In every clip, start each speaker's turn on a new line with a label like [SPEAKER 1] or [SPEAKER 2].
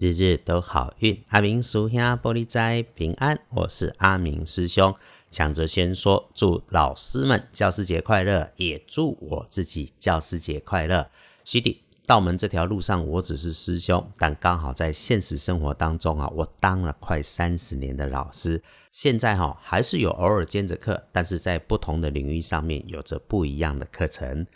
[SPEAKER 1] 日日都好运。阿明叔兄玻璃斋平安，我是阿明师兄。抢着先说，祝老师们教师节快乐，也祝我自己教师节快乐。徐弟，道门这条路上，我只是师兄，但刚好在现实生活当中啊，我当了快三十年的老师，现在哈还是有偶尔兼着课，但是在不同的领域上面有着不一样的课程。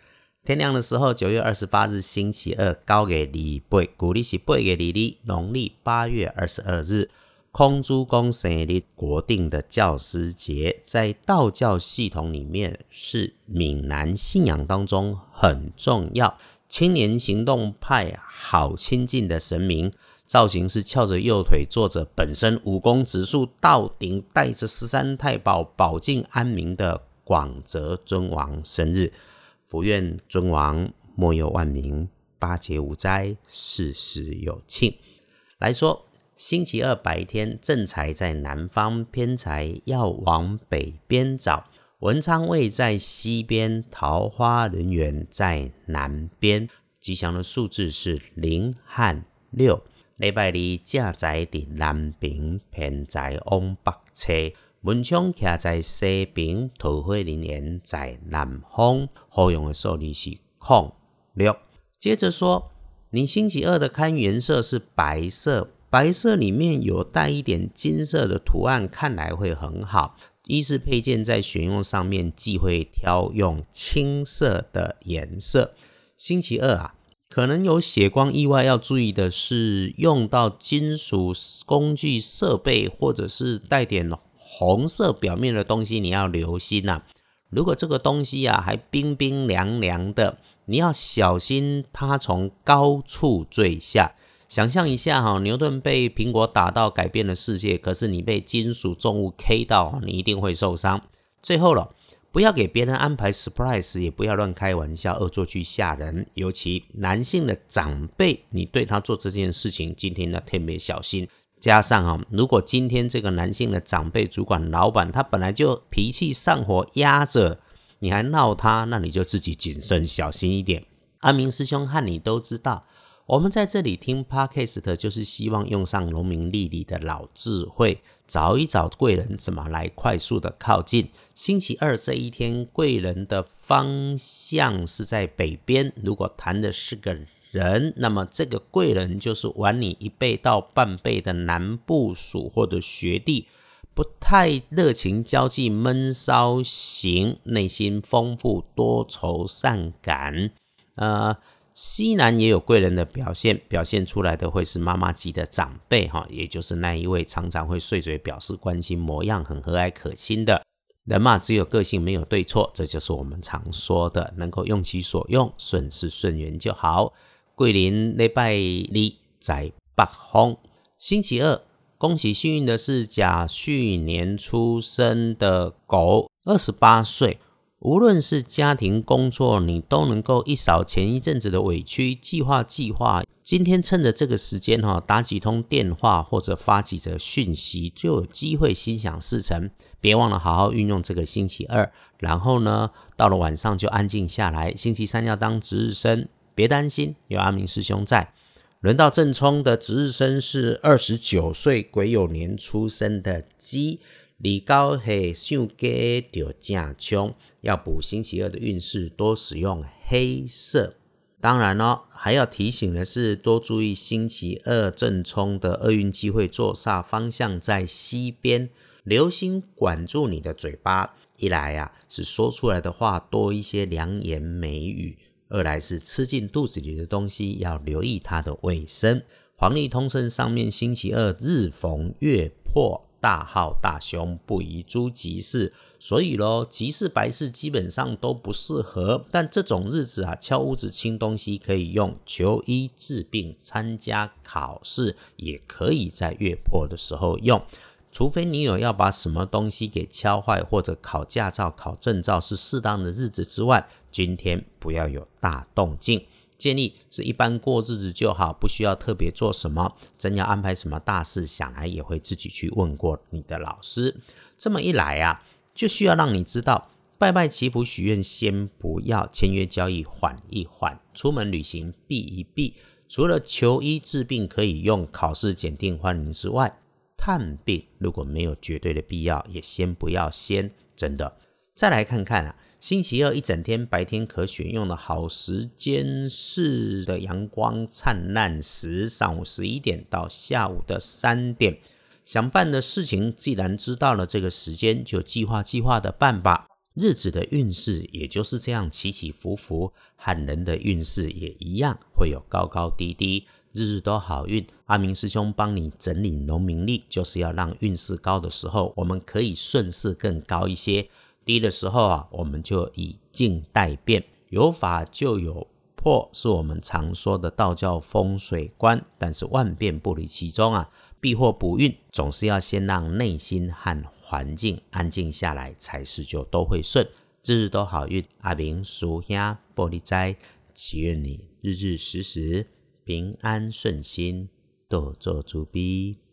[SPEAKER 1] 天亮的时候，九月二十八日星期二，高给李贝，古历是八月二日，农历八月二十二日。空珠公生日国定的教师节，在道教系统里面是闽南信仰当中很重要。青年行动派好亲近的神明，造型是翘着右腿坐着，本身武功指数到顶，带着十三太保保境安民的广泽尊王生日，福愿尊王莫有万民，八节无灾，事事有庆。来说。星期二白天，正财在南方，偏财要往北边找。文昌位在西边，桃花人缘在南边。吉祥的数字是零和六。礼拜二正财在南边，偏财往北车。文昌徛在西边，桃花人缘在南方。好用的数字是空六。接着说，你星期二的看颜色是白色。白色里面有带一点金色的图案，看来会很好。一是配件在选用上面，忌讳挑用青色的颜色。星期二啊，可能有血光意外，要注意的是，用到金属工具设备或者是带点红色表面的东西，你要留心呐。如果这个东西啊还冰冰凉凉的，你要小心它从高处坠下。想象一下哈，牛顿被苹果打到改变了世界，可是你被金属重物 K 到，你一定会受伤。最后了，不要给别人安排 surprise，也不要乱开玩笑、恶作剧吓人。尤其男性的长辈，你对他做这件事情，今天要特别小心。加上哈，如果今天这个男性的长辈、主管、老板，他本来就脾气上火压着，你还闹他，那你就自己谨慎小心一点。阿明师兄和你都知道。我们在这里听 podcast，就是希望用上农民丽丽的老智慧，找一找贵人怎么来快速的靠近。星期二这一天，贵人的方向是在北边。如果谈的是个人，那么这个贵人就是晚你一倍到半倍的男部属或者学弟，不太热情交际、闷骚型，内心丰富、多愁善感，呃。西南也有贵人的表现，表现出来的会是妈妈级的长辈哈，也就是那一位常常会碎嘴表示关心，模样很和蔼可亲的人嘛。只有个性没有对错，这就是我们常说的，能够用其所用，顺势顺缘就好。桂林礼拜二在北方，星期二，恭喜幸运的是甲戌年出生的狗，二十八岁。无论是家庭工作，你都能够一扫前一阵子的委屈，计划计划。今天趁着这个时间哈，打几通电话或者发几则讯息，就有机会心想事成。别忘了好好运用这个星期二，然后呢，到了晚上就安静下来。星期三要当值日生，别担心，有阿明师兄在。轮到正冲的值日生是二十九岁癸酉年出生的鸡。李高黑上街就正冲，要补星期二的运势，多使用黑色。当然咯，还要提醒的是，多注意星期二正冲的厄运机会坐煞方向在西边，留心管住你的嘴巴。一来呀，是说出来的话多一些良言美语；二来是吃进肚子里的东西要留意它的卫生。黄历通胜上面星期二日逢月破。大号大凶，不宜诸吉事，所以咯，吉事白事基本上都不适合。但这种日子啊，敲屋子清东西可以用，求医治病、参加考试也可以在月破的时候用。除非你有要把什么东西给敲坏，或者考驾照、考证照是适当的日子之外，今天不要有大动静。建议是一般过日子就好，不需要特别做什么。真要安排什么大事，想来也会自己去问过你的老师。这么一来啊，就需要让你知道，拜拜祈福许愿先不要，签约交易缓一缓，出门旅行避一避。除了求医治病可以用考试检定欢迎之外，探病如果没有绝对的必要，也先不要先。真的，再来看看啊，星期二一整天白天可选用的好时间是的阳光灿烂时，上午十一点到下午的三点。想办的事情，既然知道了这个时间，就计划计划的办吧。日子的运势也就是这样起起伏伏，汉人的运势也一样，会有高高低低，日日都好运。阿明师兄帮你整理农民历，就是要让运势高的时候，我们可以顺势更高一些；低的时候啊，我们就以静待变。有法就有破，是我们常说的道教风水观，但是万变不离其中啊。避祸补运，总是要先让内心和环境安静下来，才是就都会顺，日日都好运。阿明属下玻璃斋，祈愿你日日时时平安顺心，多做主逼。